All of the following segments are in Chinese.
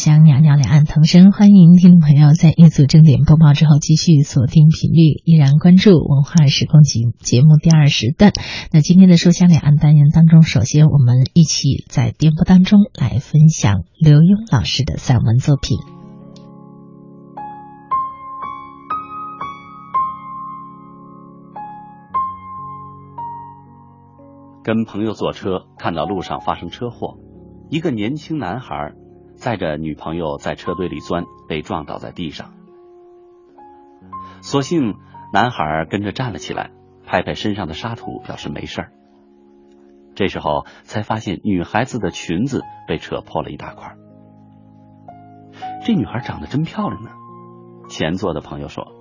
香袅袅两岸同声，欢迎听众朋友在一组正点播报之后继续锁定频率，依然关注文化时空节节目第二时段。那今天的书香两岸单元当中，首先我们一起在电波当中来分享刘墉老师的散文作品。跟朋友坐车，看到路上发生车祸，一个年轻男孩载着女朋友在车堆里钻，被撞倒在地上。所幸男孩跟着站了起来，拍拍身上的沙土，表示没事儿。这时候才发现女孩子的裙子被扯破了一大块。这女孩长得真漂亮呢。前座的朋友说：“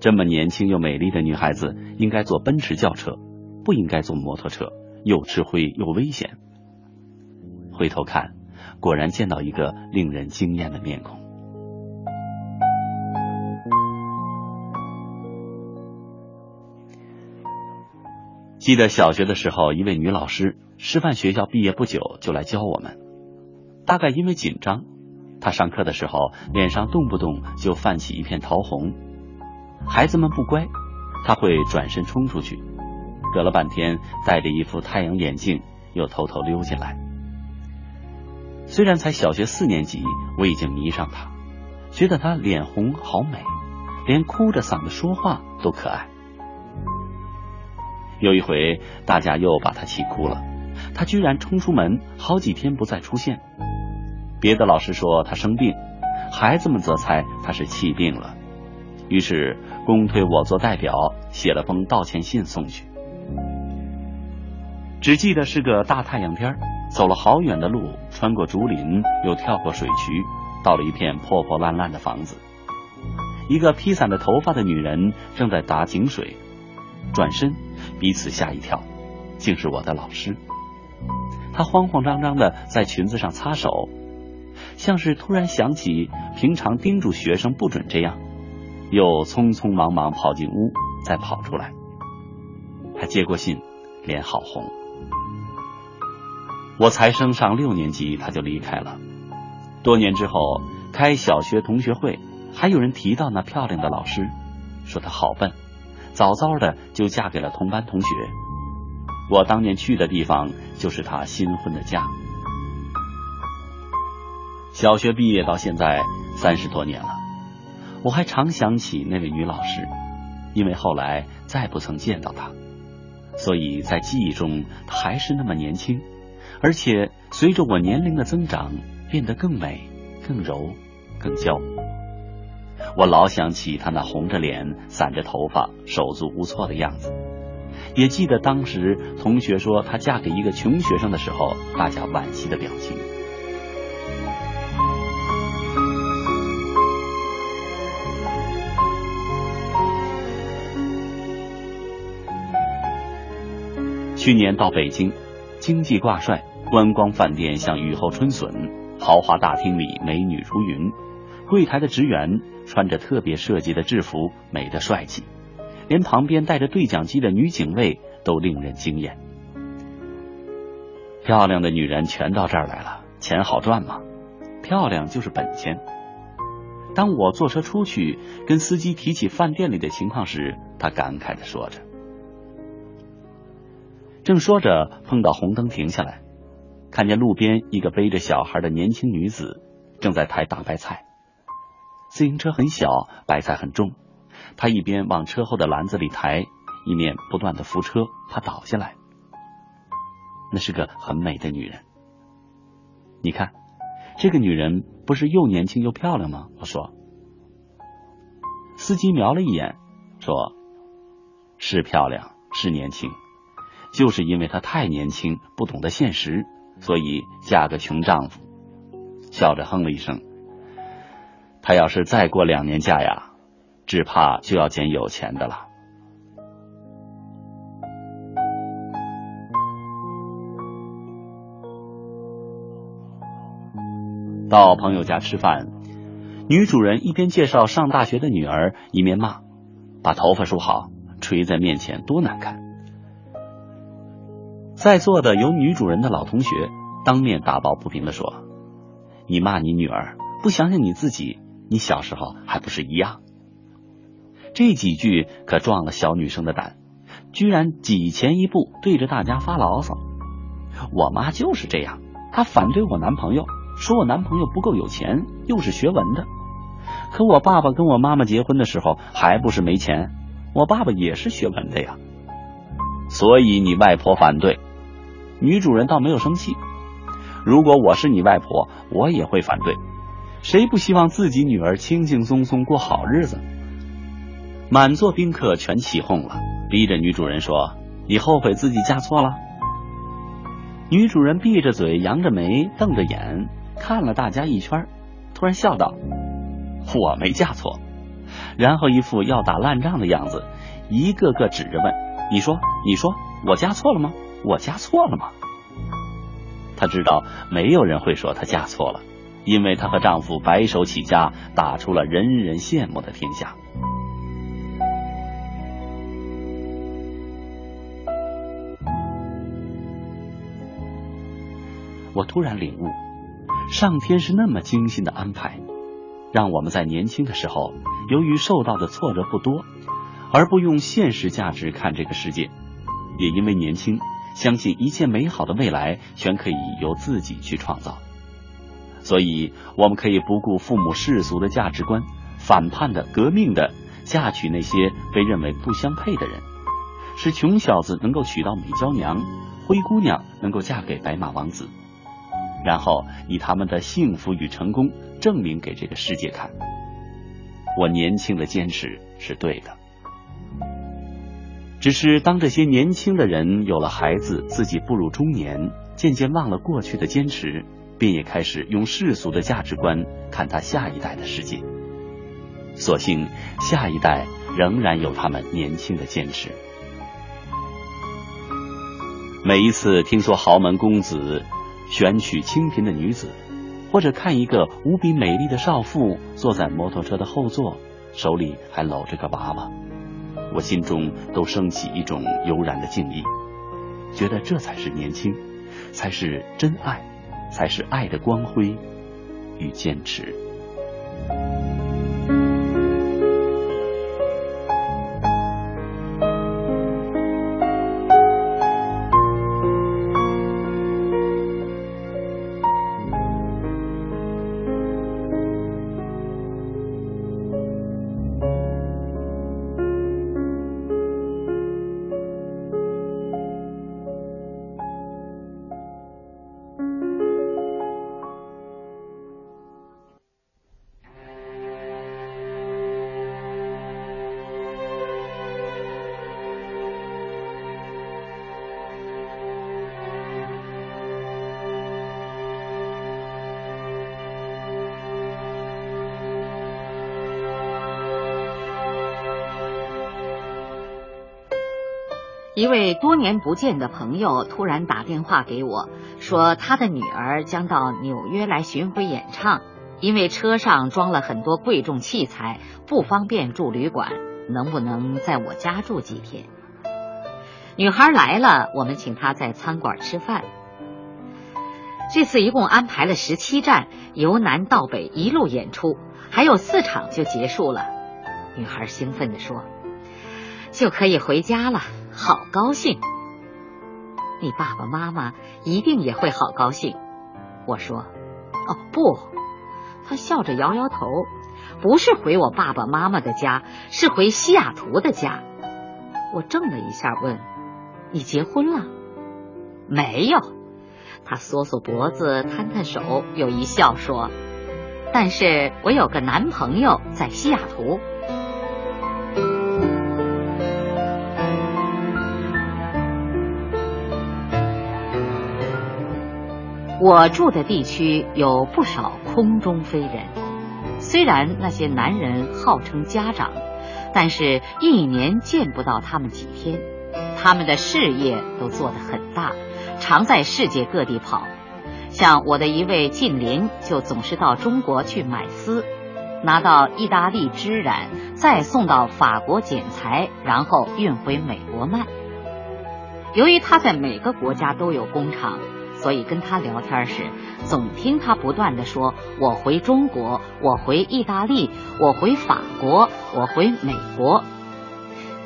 这么年轻又美丽的女孩子，应该坐奔驰轿车。”不应该坐摩托车，又吃灰又危险。回头看，果然见到一个令人惊艳的面孔。记得小学的时候，一位女老师，师范学校毕业不久就来教我们。大概因为紧张，她上课的时候脸上动不动就泛起一片桃红。孩子们不乖，她会转身冲出去。隔了半天，戴着一副太阳眼镜，又偷偷溜进来。虽然才小学四年级，我已经迷上他，觉得他脸红好美，连哭着嗓子说话都可爱。有一回，大家又把他气哭了，他居然冲出门，好几天不再出现。别的老师说他生病，孩子们则猜他是气病了，于是公推我做代表，写了封道歉信送去。只记得是个大太阳天儿，走了好远的路，穿过竹林，又跳过水渠，到了一片破破烂烂的房子。一个披散着头发的女人正在打井水，转身，彼此吓一跳，竟是我的老师。她慌慌张张的在裙子上擦手，像是突然想起平常叮嘱学生不准这样，又匆匆忙忙跑进屋，再跑出来。她接过信，脸好红。我才升上六年级，他就离开了。多年之后开小学同学会，还有人提到那漂亮的老师，说她好笨，早早的就嫁给了同班同学。我当年去的地方就是她新婚的家。小学毕业到现在三十多年了，我还常想起那位女老师，因为后来再不曾见到她，所以在记忆中她还是那么年轻。而且随着我年龄的增长，变得更美、更柔、更娇。我老想起她那红着脸、散着头发、手足无措的样子，也记得当时同学说她嫁给一个穷学生的时候，大家惋惜的表情。去年到北京，经济挂帅。观光饭店像雨后春笋，豪华大厅里美女如云，柜台的职员穿着特别设计的制服，美得帅气，连旁边带着对讲机的女警卫都令人惊艳。漂亮的女人全到这儿来了，钱好赚吗？漂亮就是本钱。当我坐车出去，跟司机提起饭店里的情况时，他感慨的说着。正说着，碰到红灯停下来。看见路边一个背着小孩的年轻女子正在抬大白菜，自行车很小，白菜很重，她一边往车后的篮子里抬，一面不断的扶车，怕倒下来。那是个很美的女人，你看，这个女人不是又年轻又漂亮吗？我说。司机瞄了一眼，说：“是漂亮，是年轻，就是因为她太年轻，不懂得现实。”所以嫁个穷丈夫，笑着哼了一声。她要是再过两年嫁呀，只怕就要捡有钱的了。到朋友家吃饭，女主人一边介绍上大学的女儿，一面骂：“把头发梳好，垂在面前多难看。”在座的有女主人的老同学，当面打抱不平的说：“你骂你女儿，不想想你自己，你小时候还不是一样？这几句可壮了小女生的胆，居然挤前一步对着大家发牢骚。我妈就是这样，她反对我男朋友，说我男朋友不够有钱，又是学文的。可我爸爸跟我妈妈结婚的时候还不是没钱，我爸爸也是学文的呀。所以你外婆反对，女主人倒没有生气。如果我是你外婆，我也会反对。谁不希望自己女儿轻轻松松过好日子？满座宾客全起哄了，逼着女主人说：“你后悔自己嫁错了？”女主人闭着嘴，扬着眉，瞪着眼，看了大家一圈，突然笑道：“我没嫁错。”然后一副要打烂仗的样子，一个个指着问：“你说，你说，我嫁错了吗？我嫁错了吗？”她知道没有人会说她嫁错了，因为她和丈夫白手起家，打出了人人羡慕的天下。我突然领悟，上天是那么精心的安排，让我们在年轻的时候，由于受到的挫折不多，而不用现实价值看这个世界，也因为年轻，相信一切美好的未来全可以由自己去创造，所以我们可以不顾父母世俗的价值观，反叛的、革命的，嫁娶那些被认为不相配的人，使穷小子能够娶到美娇娘，灰姑娘能够嫁给白马王子。然后以他们的幸福与成功证明给这个世界看，我年轻的坚持是对的。只是当这些年轻的人有了孩子，自己步入中年，渐渐忘了过去的坚持，便也开始用世俗的价值观看他下一代的世界。所幸下一代仍然有他们年轻的坚持。每一次听说豪门公子。选取清贫的女子，或者看一个无比美丽的少妇坐在摩托车的后座，手里还搂着个娃娃，我心中都升起一种悠然的敬意，觉得这才是年轻，才是真爱，才是爱的光辉与坚持。一位多年不见的朋友突然打电话给我，说他的女儿将到纽约来巡回演唱，因为车上装了很多贵重器材，不方便住旅馆，能不能在我家住几天？女孩来了，我们请她在餐馆吃饭。这次一共安排了十七站，由南到北一路演出，还有四场就结束了。女孩兴奋地说：“就可以回家了。”好高兴，你爸爸妈妈一定也会好高兴。我说：“哦不。”他笑着摇摇头，不是回我爸爸妈妈的家，是回西雅图的家。我怔了一下，问：“你结婚了？”没有。他缩缩脖子，摊摊手，又一笑说：“但是我有个男朋友在西雅图。”我住的地区有不少空中飞人，虽然那些男人号称家长，但是一年见不到他们几天。他们的事业都做得很大，常在世界各地跑。像我的一位近邻，就总是到中国去买丝，拿到意大利织染，再送到法国剪裁，然后运回美国卖。由于他在每个国家都有工厂。所以跟他聊天时，总听他不断的说：“我回中国，我回意大利，我回法国，我回美国。”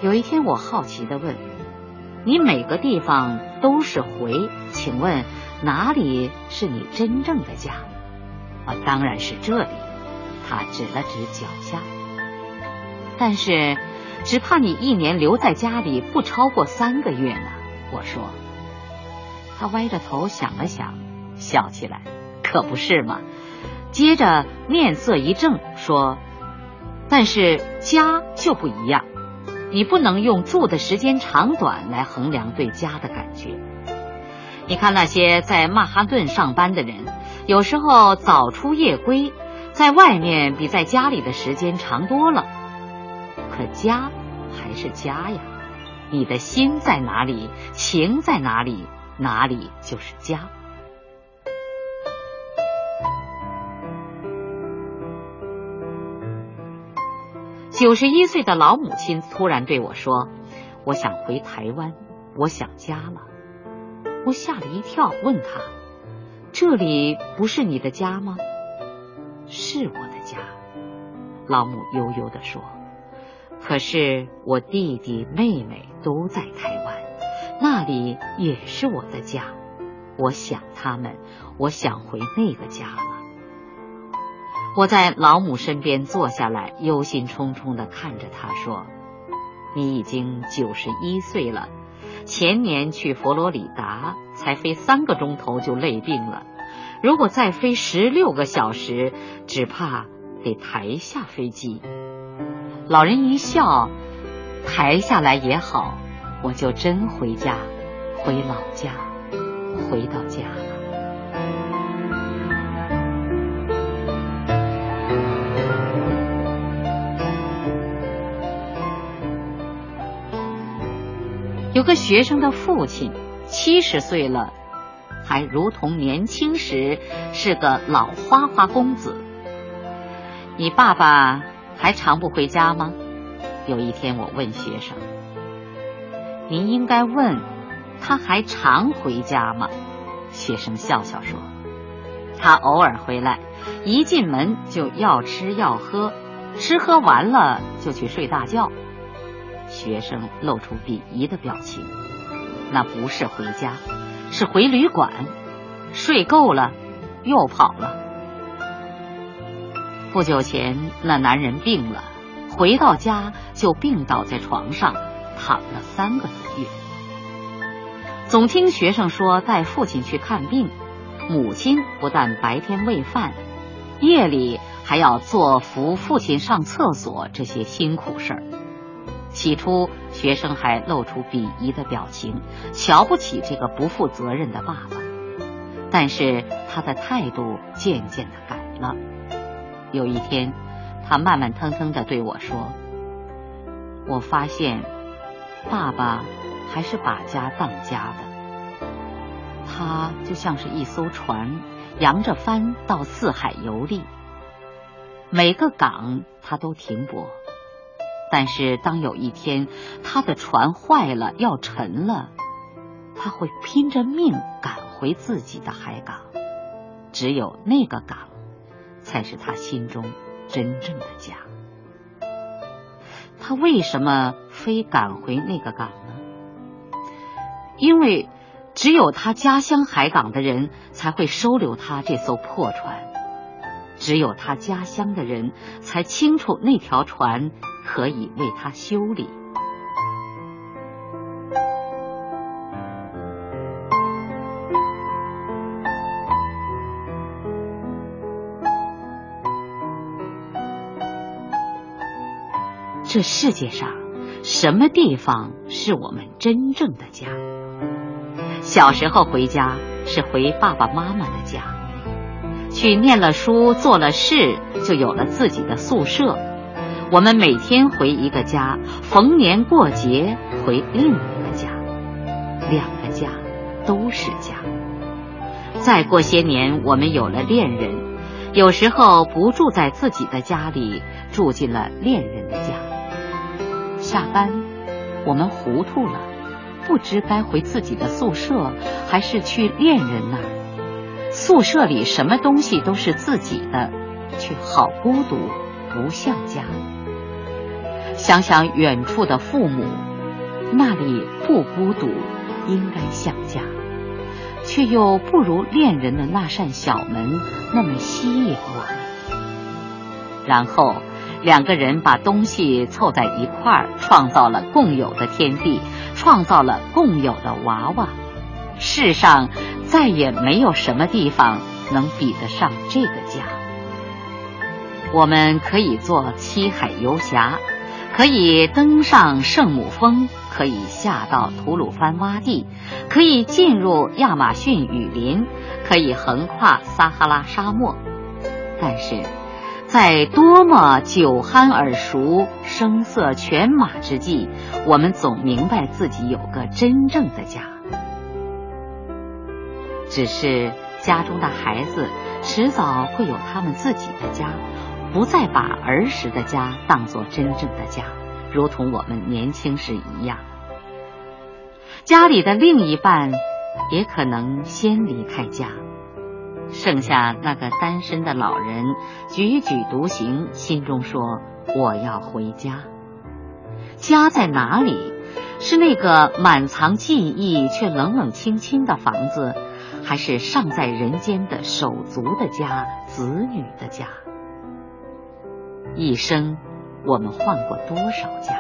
有一天，我好奇的问：“你每个地方都是回，请问哪里是你真正的家？”啊，当然是这里。他指了指脚下。但是，只怕你一年留在家里不超过三个月呢。我说。他歪着头想了想，笑起来，可不是嘛。接着面色一正，说：“但是家就不一样，你不能用住的时间长短来衡量对家的感觉。你看那些在曼哈顿上班的人，有时候早出夜归，在外面比在家里的时间长多了。可家还是家呀，你的心在哪里，情在哪里。”哪里就是家。九十一岁的老母亲突然对我说：“我想回台湾，我想家了。”我吓了一跳，问他：“这里不是你的家吗？”“是我的家。”老母悠悠的说：“可是我弟弟妹妹都在台湾。”那里也是我的家，我想他们，我想回那个家了。我在老母身边坐下来，忧心忡忡的看着他说：“你已经九十一岁了，前年去佛罗里达才飞三个钟头就累病了，如果再飞十六个小时，只怕得抬下飞机。”老人一笑：“抬下来也好。”我就真回家，回老家，回到家了。有个学生的父亲七十岁了，还如同年轻时是个老花花公子。你爸爸还常不回家吗？有一天我问学生。您应该问，他还常回家吗？学生笑笑说：“他偶尔回来，一进门就要吃要喝，吃喝完了就去睡大觉。”学生露出鄙夷的表情。那不是回家，是回旅馆，睡够了又跑了。不久前那男人病了，回到家就病倒在床上。躺了三个多月，总听学生说带父亲去看病，母亲不但白天喂饭，夜里还要做扶父亲上厕所这些辛苦事儿。起初，学生还露出鄙夷的表情，瞧不起这个不负责任的爸爸。但是他的态度渐渐的改了。有一天，他慢慢腾腾的对我说：“我发现。”爸爸还是把家当家的，他就像是一艘船，扬着帆到四海游历，每个港他都停泊。但是当有一天他的船坏了要沉了，他会拼着命赶回自己的海港。只有那个港，才是他心中真正的家。他为什么非赶回那个港呢？因为只有他家乡海港的人才会收留他这艘破船，只有他家乡的人才清楚那条船可以为他修理。这世界上什么地方是我们真正的家？小时候回家是回爸爸妈妈的家，去念了书、做了事，就有了自己的宿舍。我们每天回一个家，逢年过节回另一个家，两个家都是家。再过些年，我们有了恋人，有时候不住在自己的家里，住进了恋人的家。下班，我们糊涂了，不知该回自己的宿舍，还是去恋人那儿。宿舍里什么东西都是自己的，却好孤独，不像家。想想远处的父母，那里不孤独，应该像家，却又不如恋人的那扇小门那么吸引我们。然后。两个人把东西凑在一块儿，创造了共有的天地，创造了共有的娃娃。世上再也没有什么地方能比得上这个家。我们可以做七海游侠，可以登上圣母峰，可以下到吐鲁番洼地，可以进入亚马逊雨林，可以横跨撒哈拉沙漠，但是。在多么酒酣耳熟、声色犬马之际，我们总明白自己有个真正的家。只是家中的孩子迟早会有他们自己的家，不再把儿时的家当作真正的家，如同我们年轻时一样。家里的另一半也可能先离开家。剩下那个单身的老人踽踽独行，心中说：“我要回家。家在哪里？是那个满藏记忆却冷冷清清的房子，还是尚在人间的手足的家、子女的家？一生，我们换过多少家？”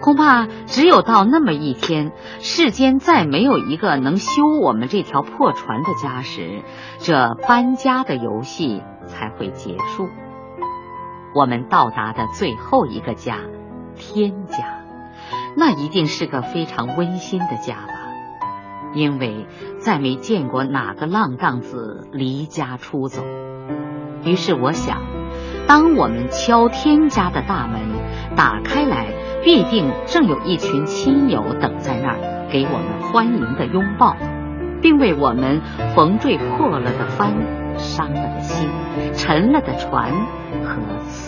恐怕只有到那么一天，世间再没有一个能修我们这条破船的家时，这搬家的游戏才会结束。我们到达的最后一个家，天家，那一定是个非常温馨的家吧？因为再没见过哪个浪荡子离家出走。于是我想，当我们敲天家的大门，打开来。必定正有一群亲友等在那儿，给我们欢迎的拥抱，并为我们缝缀破了的帆、伤了的心、沉了的船和死。